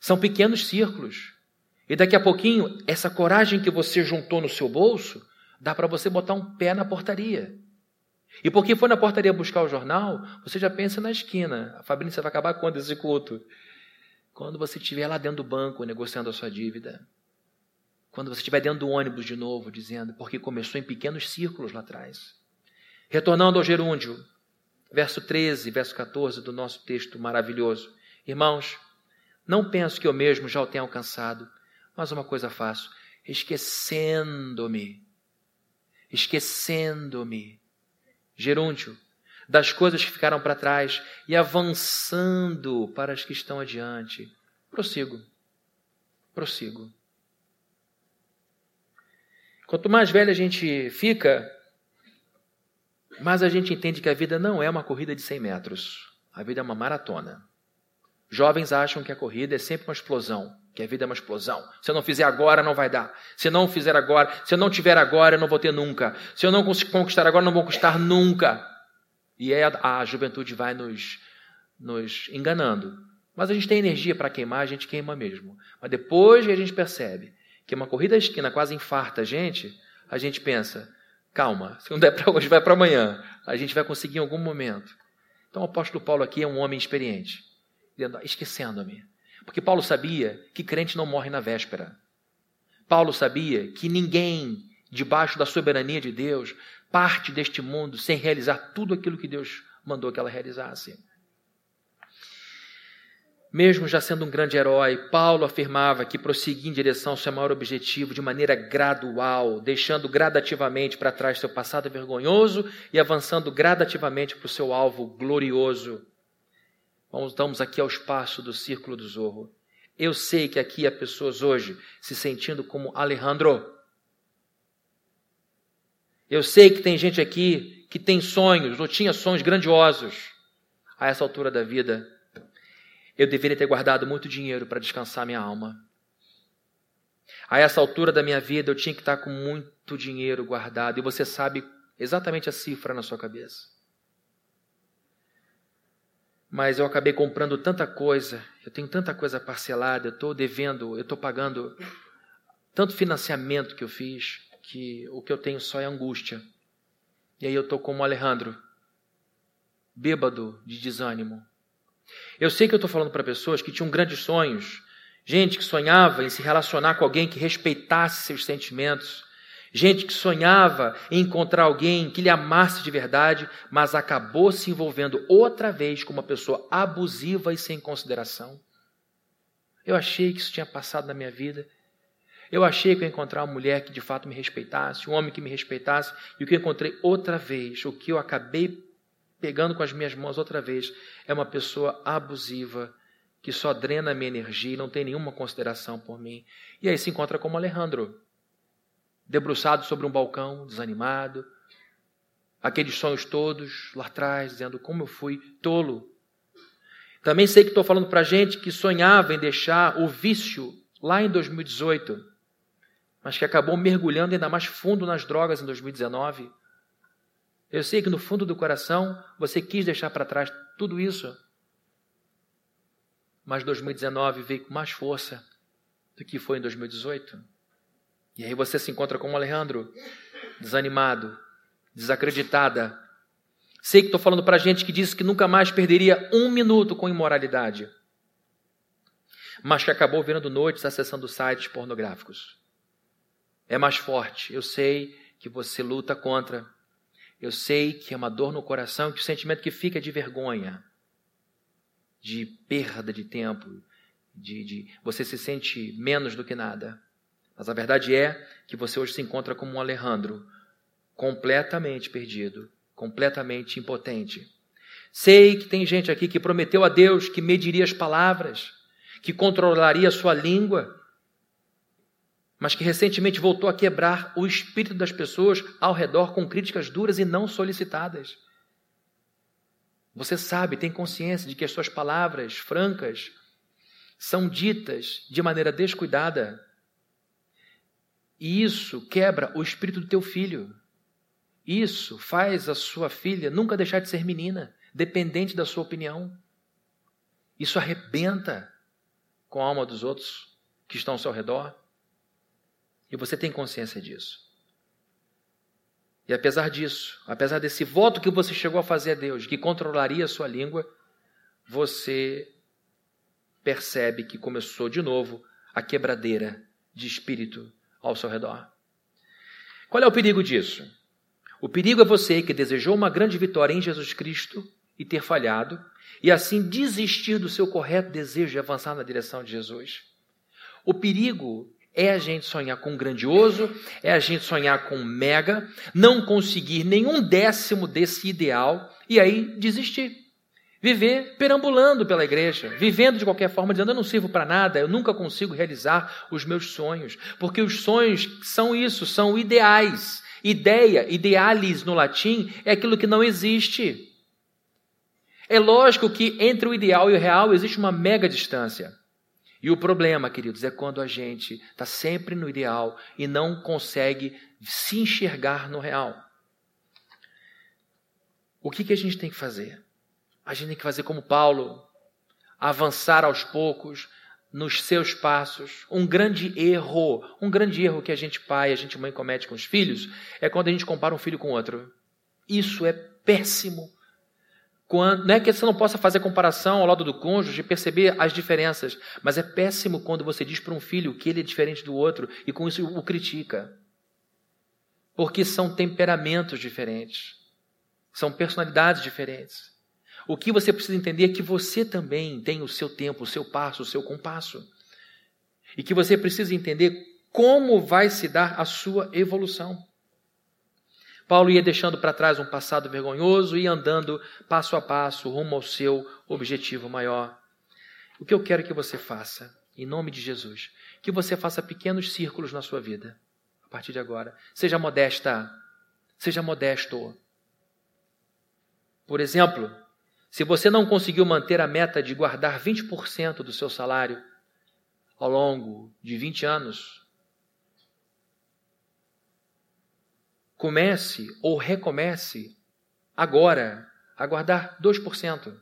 São pequenos círculos. E daqui a pouquinho, essa coragem que você juntou no seu bolso, dá para você botar um pé na portaria. E porque foi na portaria buscar o jornal, você já pensa na esquina. A Fabrícia vai acabar quando esse culto? Quando você estiver lá dentro do banco negociando a sua dívida. Quando você estiver dentro do ônibus de novo, dizendo, porque começou em pequenos círculos lá atrás. Retornando ao gerúndio, verso 13, verso 14 do nosso texto maravilhoso. Irmãos, não penso que eu mesmo já o tenha alcançado, mas uma coisa faço, esquecendo-me, esquecendo-me, gerúndio, das coisas que ficaram para trás e avançando para as que estão adiante. Prossigo, prossigo. Quanto mais velho a gente fica, mais a gente entende que a vida não é uma corrida de 100 metros. A vida é uma maratona. Jovens acham que a corrida é sempre uma explosão, que a vida é uma explosão. Se eu não fizer agora, não vai dar. Se eu não fizer agora, se eu não tiver agora, eu não vou ter nunca. Se eu não conquistar agora, não vou conquistar nunca. E a, a juventude vai nos, nos enganando. Mas a gente tem energia para queimar, a gente queima mesmo. Mas depois a gente percebe que uma corrida à esquina quase infarta a gente, a gente pensa: calma, se não der para hoje, vai para amanhã. A gente vai conseguir em algum momento. Então o apóstolo Paulo aqui é um homem experiente, esquecendo-me. Porque Paulo sabia que crente não morre na véspera. Paulo sabia que ninguém, debaixo da soberania de Deus, parte deste mundo sem realizar tudo aquilo que Deus mandou que ela realizasse. Mesmo já sendo um grande herói, Paulo afirmava que prosseguia em direção ao seu maior objetivo de maneira gradual, deixando gradativamente para trás seu passado vergonhoso e avançando gradativamente para o seu alvo glorioso. Vamos aqui ao espaço do círculo do Zorro. Eu sei que aqui há pessoas hoje se sentindo como Alejandro. Eu sei que tem gente aqui que tem sonhos ou tinha sonhos grandiosos. A essa altura da vida, eu deveria ter guardado muito dinheiro para descansar minha alma. A essa altura da minha vida, eu tinha que estar com muito dinheiro guardado. E você sabe exatamente a cifra na sua cabeça mas eu acabei comprando tanta coisa, eu tenho tanta coisa parcelada, eu estou devendo, eu estou pagando tanto financiamento que eu fiz, que o que eu tenho só é angústia. E aí eu estou como Alejandro, bêbado de desânimo. Eu sei que eu estou falando para pessoas que tinham grandes sonhos, gente que sonhava em se relacionar com alguém que respeitasse seus sentimentos, Gente que sonhava em encontrar alguém que lhe amasse de verdade, mas acabou se envolvendo outra vez com uma pessoa abusiva e sem consideração. Eu achei que isso tinha passado na minha vida. Eu achei que eu ia encontrar uma mulher que de fato me respeitasse, um homem que me respeitasse, e o que eu encontrei outra vez, o que eu acabei pegando com as minhas mãos outra vez, é uma pessoa abusiva que só drena minha energia e não tem nenhuma consideração por mim. E aí se encontra como Alejandro debruçado sobre um balcão, desanimado, aqueles sonhos todos lá atrás, dizendo como eu fui tolo. Também sei que estou falando para gente que sonhava em deixar o vício lá em 2018, mas que acabou mergulhando ainda mais fundo nas drogas em 2019. Eu sei que no fundo do coração você quis deixar para trás tudo isso, mas 2019 veio com mais força do que foi em 2018. E aí você se encontra com o Alejandro, desanimado, desacreditada. Sei que estou falando para gente que disse que nunca mais perderia um minuto com imoralidade, mas que acabou virando noites acessando sites pornográficos. É mais forte. Eu sei que você luta contra. Eu sei que é uma dor no coração, que o sentimento que fica é de vergonha, de perda de tempo, de, de você se sente menos do que nada. Mas a verdade é que você hoje se encontra como um Alejandro, completamente perdido, completamente impotente. Sei que tem gente aqui que prometeu a Deus que mediria as palavras, que controlaria a sua língua, mas que recentemente voltou a quebrar o espírito das pessoas ao redor com críticas duras e não solicitadas. Você sabe, tem consciência de que as suas palavras francas são ditas de maneira descuidada. E isso quebra o espírito do teu filho. Isso faz a sua filha nunca deixar de ser menina, dependente da sua opinião. Isso arrebenta com a alma dos outros que estão ao seu redor. E você tem consciência disso. E apesar disso, apesar desse voto que você chegou a fazer a Deus, que controlaria a sua língua, você percebe que começou de novo a quebradeira de espírito ao seu redor. Qual é o perigo disso? O perigo é você que desejou uma grande vitória em Jesus Cristo e ter falhado, e assim desistir do seu correto desejo de avançar na direção de Jesus. O perigo é a gente sonhar com grandioso, é a gente sonhar com mega, não conseguir nenhum décimo desse ideal e aí desistir. Viver perambulando pela igreja, vivendo de qualquer forma, dizendo: Eu não sirvo para nada, eu nunca consigo realizar os meus sonhos. Porque os sonhos são isso, são ideais. Ideia, idealis no latim, é aquilo que não existe. É lógico que entre o ideal e o real existe uma mega distância. E o problema, queridos, é quando a gente está sempre no ideal e não consegue se enxergar no real. O que, que a gente tem que fazer? A gente tem que fazer como Paulo, avançar aos poucos nos seus passos. Um grande erro, um grande erro que a gente pai, a gente mãe comete com os filhos, é quando a gente compara um filho com outro. Isso é péssimo. Quando, não é que você não possa fazer comparação ao lado do cônjuge e perceber as diferenças, mas é péssimo quando você diz para um filho que ele é diferente do outro e com isso o critica. Porque são temperamentos diferentes, são personalidades diferentes. O que você precisa entender é que você também tem o seu tempo, o seu passo, o seu compasso. E que você precisa entender como vai se dar a sua evolução. Paulo ia deixando para trás um passado vergonhoso e andando passo a passo rumo ao seu objetivo maior. O que eu quero que você faça, em nome de Jesus, que você faça pequenos círculos na sua vida, a partir de agora. Seja modesta, seja modesto. Por exemplo, se você não conseguiu manter a meta de guardar 20% do seu salário ao longo de 20 anos, comece ou recomece agora a guardar 2%.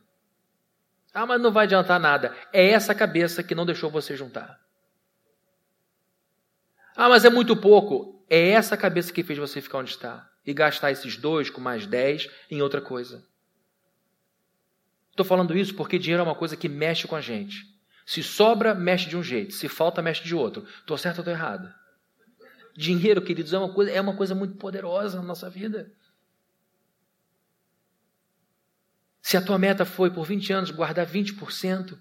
Ah, mas não vai adiantar nada. É essa cabeça que não deixou você juntar. Ah, mas é muito pouco. É essa cabeça que fez você ficar onde está. E gastar esses dois com mais 10 em outra coisa. Estou falando isso porque dinheiro é uma coisa que mexe com a gente. Se sobra, mexe de um jeito. Se falta, mexe de outro. Estou certo ou estou errado? Dinheiro, queridos, é uma coisa, é uma coisa muito poderosa na nossa vida. Se a tua meta foi por 20 anos guardar 20%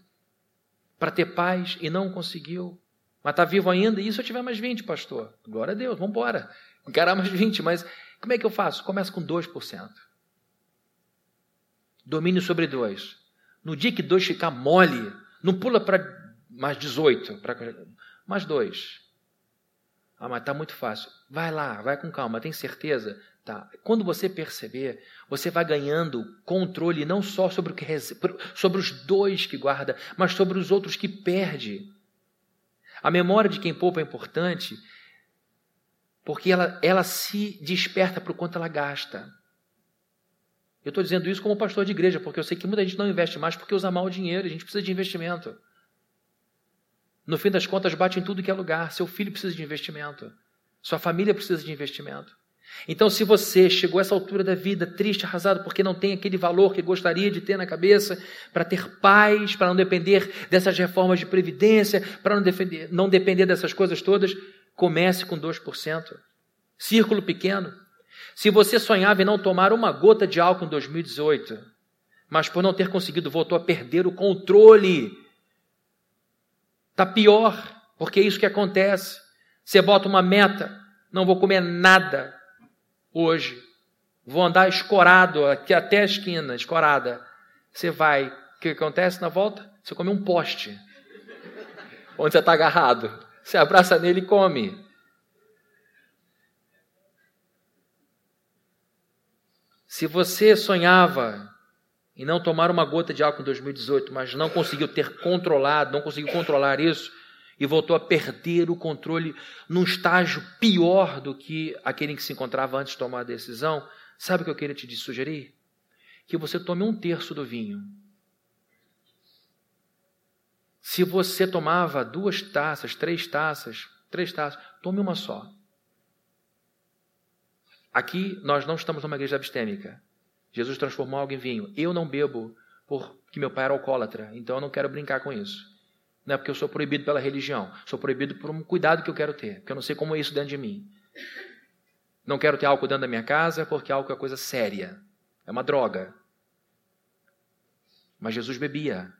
para ter paz e não conseguiu, mas está vivo ainda, e se eu tiver mais 20, pastor? Glória a Deus, vamos embora. Encarar mais 20, mas como é que eu faço? Começa com 2%. Domínio sobre 2. No dia que 2 ficar mole, não pula para mais 18, para mais 2. Ah, mas está muito fácil. Vai lá, vai com calma, tem certeza? Tá. Quando você perceber, você vai ganhando controle não só sobre, o que, sobre os dois que guarda, mas sobre os outros que perde. A memória de quem poupa é importante porque ela, ela se desperta para o quanto ela gasta. Eu estou dizendo isso como pastor de igreja, porque eu sei que muita gente não investe mais porque usa mal o dinheiro, a gente precisa de investimento. No fim das contas, bate em tudo que é lugar. Seu filho precisa de investimento. Sua família precisa de investimento. Então, se você chegou a essa altura da vida triste, arrasado, porque não tem aquele valor que gostaria de ter na cabeça, para ter paz, para não depender dessas reformas de previdência, para não, não depender dessas coisas todas, comece com 2%. Círculo pequeno. Se você sonhava em não tomar uma gota de álcool em 2018, mas por não ter conseguido voltou a perder o controle Está pior, porque é isso que acontece. Você bota uma meta, não vou comer nada. hoje. Vou andar escorado aqui até a esquina, escorada. Você vai. O que acontece na volta? Você come um poste. Onde você está agarrado. Você abraça nele e come. Se você sonhava em não tomar uma gota de álcool em 2018, mas não conseguiu ter controlado, não conseguiu controlar isso, e voltou a perder o controle num estágio pior do que aquele em que se encontrava antes de tomar a decisão, sabe o que eu queria te sugerir? Que você tome um terço do vinho. Se você tomava duas taças, três taças, três taças, tome uma só. Aqui nós não estamos numa igreja abstêmica. Jesus transformou algo em vinho. Eu não bebo porque meu pai era alcoólatra, então eu não quero brincar com isso. Não é porque eu sou proibido pela religião, sou proibido por um cuidado que eu quero ter, porque eu não sei como é isso dentro de mim. Não quero ter álcool dentro da minha casa porque álcool é coisa séria, é uma droga. Mas Jesus bebia.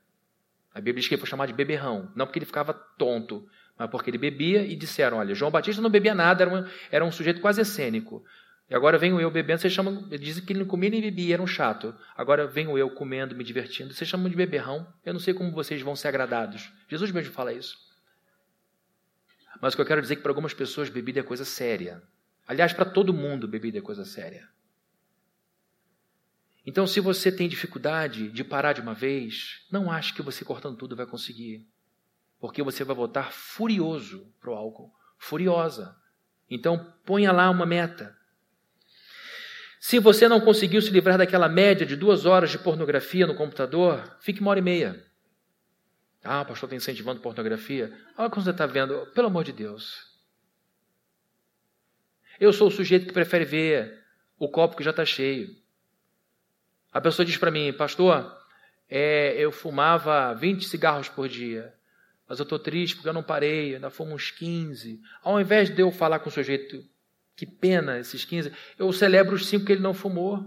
A Bíblia diz que ele foi chamado de beberrão, não porque ele ficava tonto, mas porque ele bebia e disseram: olha, João Batista não bebia nada, era um, era um sujeito quase essênico. E agora venho eu bebendo, vocês chamam, dizem que ele não comia nem bebia, era um chato. Agora venho eu comendo, me divertindo, vocês chamam de beberrão. Eu não sei como vocês vão ser agradados. Jesus mesmo fala isso. Mas o que eu quero dizer é que para algumas pessoas bebida é coisa séria. Aliás, para todo mundo bebida é coisa séria. Então, se você tem dificuldade de parar de uma vez, não ache que você cortando tudo vai conseguir. Porque você vai voltar furioso para o álcool, furiosa. Então, ponha lá uma meta. Se você não conseguiu se livrar daquela média de duas horas de pornografia no computador, fique uma hora e meia. Ah, o pastor está incentivando pornografia. Olha como você está vendo. Pelo amor de Deus. Eu sou o sujeito que prefere ver o copo que já está cheio. A pessoa diz para mim, pastor, é, eu fumava 20 cigarros por dia, mas eu estou triste porque eu não parei, ainda fumo uns 15. Ao invés de eu falar com o sujeito que pena esses 15. Eu celebro os cinco que ele não fumou.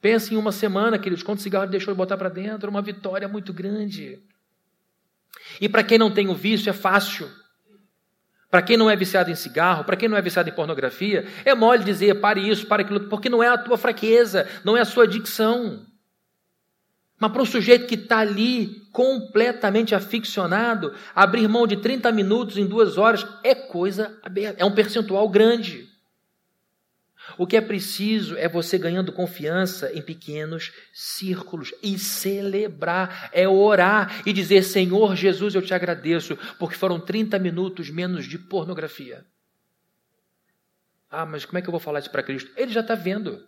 Pensa em uma semana, queridos, quantos cigarros ele deixou de botar para dentro. Uma vitória muito grande. E para quem não tem o vício, é fácil. Para quem não é viciado em cigarro, para quem não é viciado em pornografia, é mole dizer pare isso, pare aquilo, porque não é a tua fraqueza, não é a sua adicção. Mas para um sujeito que está ali completamente aficionado, abrir mão de 30 minutos em duas horas é coisa aberta, é um percentual grande. O que é preciso é você ganhando confiança em pequenos círculos e celebrar, é orar e dizer: Senhor Jesus, eu te agradeço, porque foram 30 minutos menos de pornografia. Ah, mas como é que eu vou falar isso para Cristo? Ele já está vendo.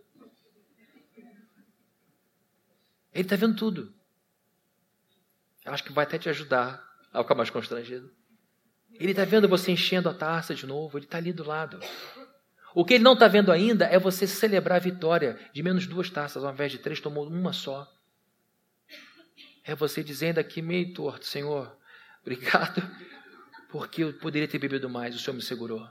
Ele está vendo tudo. Eu acho que vai até te ajudar a ficar mais constrangido. Ele está vendo você enchendo a taça de novo, ele está ali do lado. O que ele não está vendo ainda é você celebrar a vitória de menos duas taças, ao invés de três, tomou uma só. É você dizendo aqui meio torto, Senhor, *laughs* obrigado, porque eu poderia ter bebido mais, o Senhor me segurou.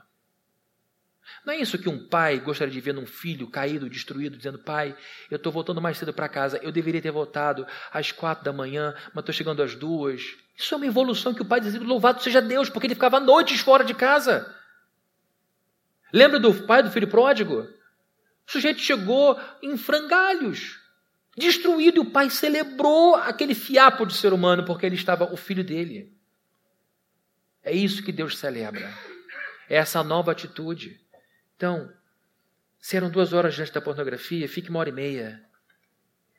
Não é isso que um pai gostaria de ver num filho caído, destruído, dizendo: Pai, eu estou voltando mais cedo para casa, eu deveria ter voltado às quatro da manhã, mas estou chegando às duas. Isso é uma evolução que o pai dizia: Louvado seja Deus, porque ele ficava noites fora de casa. Lembra do pai do filho pródigo? O sujeito chegou em frangalhos, destruído, e o pai celebrou aquele fiapo de ser humano porque ele estava o filho dele. É isso que Deus celebra. É essa nova atitude. Então, se eram duas horas diante da pornografia, fique uma hora e meia.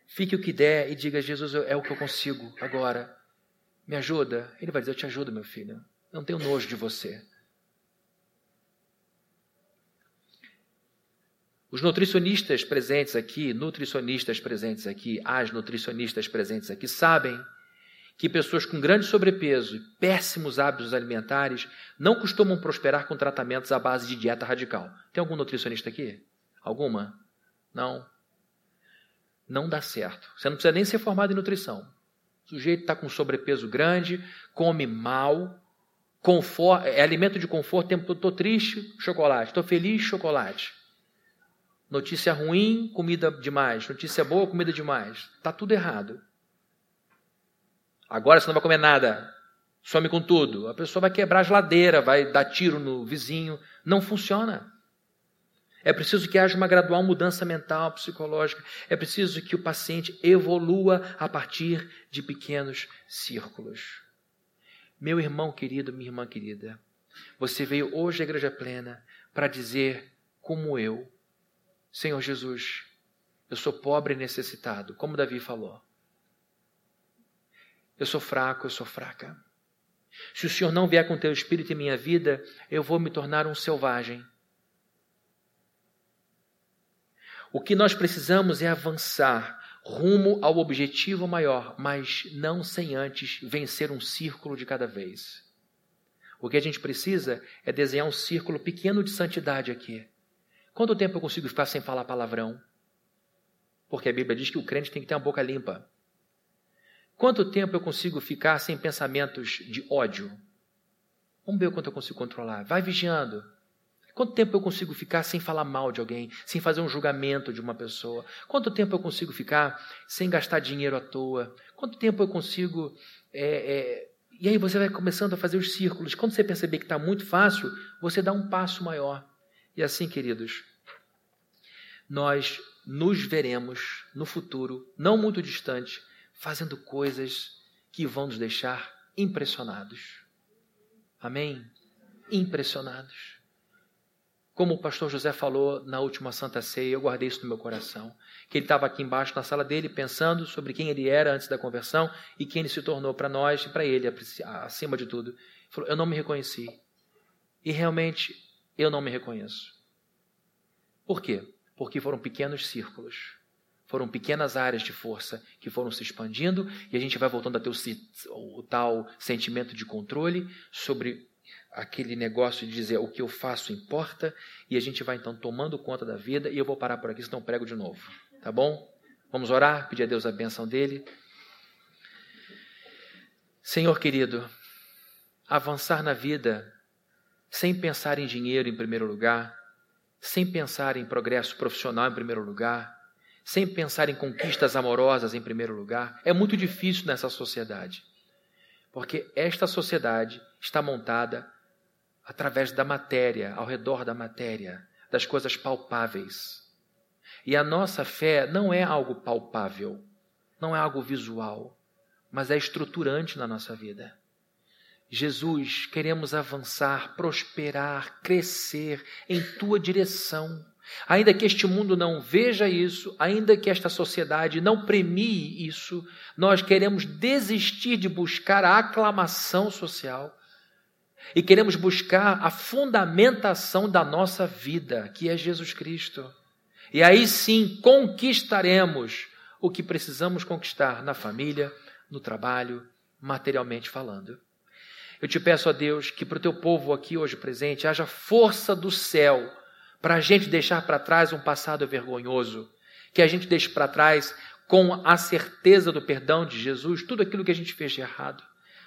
Fique o que der e diga: Jesus, é o que eu consigo agora. Me ajuda. Ele vai dizer: Eu te ajudo, meu filho. Não tenho nojo de você. Os nutricionistas presentes aqui, nutricionistas presentes aqui, as nutricionistas presentes aqui, sabem que pessoas com grande sobrepeso e péssimos hábitos alimentares não costumam prosperar com tratamentos à base de dieta radical. Tem algum nutricionista aqui? Alguma? Não. Não dá certo. Você não precisa nem ser formado em nutrição. O sujeito está com sobrepeso grande, come mal, conforto, é alimento de conforto, estou triste, chocolate, estou feliz, chocolate. Notícia ruim, comida demais. Notícia boa, comida demais. Está tudo errado. Agora você não vai comer nada. Some com tudo. A pessoa vai quebrar a geladeira, vai dar tiro no vizinho. Não funciona. É preciso que haja uma gradual mudança mental, psicológica. É preciso que o paciente evolua a partir de pequenos círculos. Meu irmão querido, minha irmã querida, você veio hoje à Igreja Plena para dizer, como eu, Senhor Jesus, eu sou pobre e necessitado, como Davi falou. Eu sou fraco, eu sou fraca. Se o Senhor não vier com teu espírito em minha vida, eu vou me tornar um selvagem. O que nós precisamos é avançar rumo ao objetivo maior, mas não sem antes vencer um círculo de cada vez. O que a gente precisa é desenhar um círculo pequeno de santidade aqui. Quanto tempo eu consigo ficar sem falar palavrão? Porque a Bíblia diz que o crente tem que ter uma boca limpa. Quanto tempo eu consigo ficar sem pensamentos de ódio? Vamos ver quanto eu consigo controlar. Vai vigiando. Quanto tempo eu consigo ficar sem falar mal de alguém, sem fazer um julgamento de uma pessoa? Quanto tempo eu consigo ficar sem gastar dinheiro à toa? Quanto tempo eu consigo. É, é... E aí você vai começando a fazer os círculos. Quando você perceber que está muito fácil, você dá um passo maior. E assim, queridos, nós nos veremos no futuro, não muito distante, fazendo coisas que vão nos deixar impressionados. Amém? Impressionados. Como o pastor José falou na última Santa Ceia, eu guardei isso no meu coração. Que ele estava aqui embaixo na sala dele pensando sobre quem ele era antes da conversão e quem ele se tornou para nós e para ele, acima de tudo. Ele falou: Eu não me reconheci. E realmente eu não me reconheço. Por quê? Porque foram pequenos círculos. Foram pequenas áreas de força que foram se expandindo e a gente vai voltando a ter o, o tal sentimento de controle sobre aquele negócio de dizer o que eu faço importa, e a gente vai então tomando conta da vida, e eu vou parar por aqui, senão prego de novo. Tá bom? Vamos orar, pedir a Deus a benção dele. Senhor querido, avançar na vida sem pensar em dinheiro em primeiro lugar, sem pensar em progresso profissional em primeiro lugar, sem pensar em conquistas amorosas em primeiro lugar, é muito difícil nessa sociedade. Porque esta sociedade está montada através da matéria, ao redor da matéria, das coisas palpáveis. E a nossa fé não é algo palpável, não é algo visual, mas é estruturante na nossa vida. Jesus, queremos avançar, prosperar, crescer em tua direção. Ainda que este mundo não veja isso, ainda que esta sociedade não premie isso, nós queremos desistir de buscar a aclamação social e queremos buscar a fundamentação da nossa vida, que é Jesus Cristo. E aí sim conquistaremos o que precisamos conquistar na família, no trabalho, materialmente falando. Eu te peço a Deus que para o teu povo aqui hoje presente haja força do céu para a gente deixar para trás um passado vergonhoso, que a gente deixe para trás com a certeza do perdão de Jesus tudo aquilo que a gente fez de errado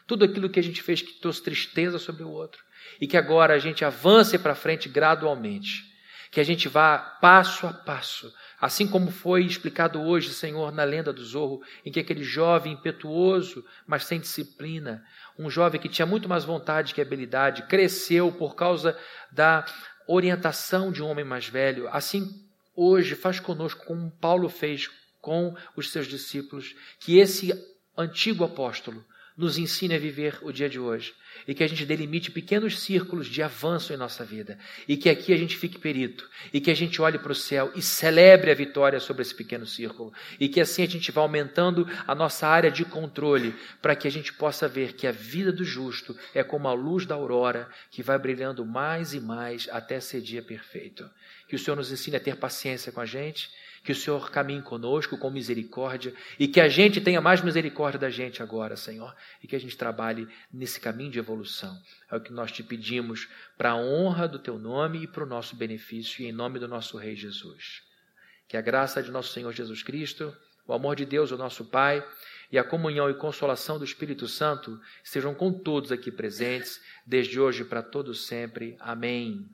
tudo aquilo que a gente fez que trouxe tristeza sobre o outro, e que agora a gente avance para frente gradualmente, que a gente vá passo a passo, assim como foi explicado hoje, Senhor, na lenda do Zorro, em que aquele jovem impetuoso, mas sem disciplina, um jovem que tinha muito mais vontade que habilidade, cresceu por causa da orientação de um homem mais velho. Assim, hoje, faz conosco como Paulo fez com os seus discípulos, que esse antigo apóstolo nos ensine a viver o dia de hoje. E que a gente delimite pequenos círculos de avanço em nossa vida. E que aqui a gente fique perito. E que a gente olhe para o céu e celebre a vitória sobre esse pequeno círculo. E que assim a gente vá aumentando a nossa área de controle para que a gente possa ver que a vida do justo é como a luz da aurora que vai brilhando mais e mais até ser dia perfeito. Que o Senhor nos ensine a ter paciência com a gente que o Senhor caminhe conosco com misericórdia e que a gente tenha mais misericórdia da gente agora, Senhor, e que a gente trabalhe nesse caminho de evolução. É o que nós te pedimos para a honra do teu nome e para o nosso benefício e em nome do nosso Rei Jesus. Que a graça de nosso Senhor Jesus Cristo, o amor de Deus, o nosso Pai, e a comunhão e consolação do Espírito Santo estejam com todos aqui presentes, desde hoje para todos sempre. Amém.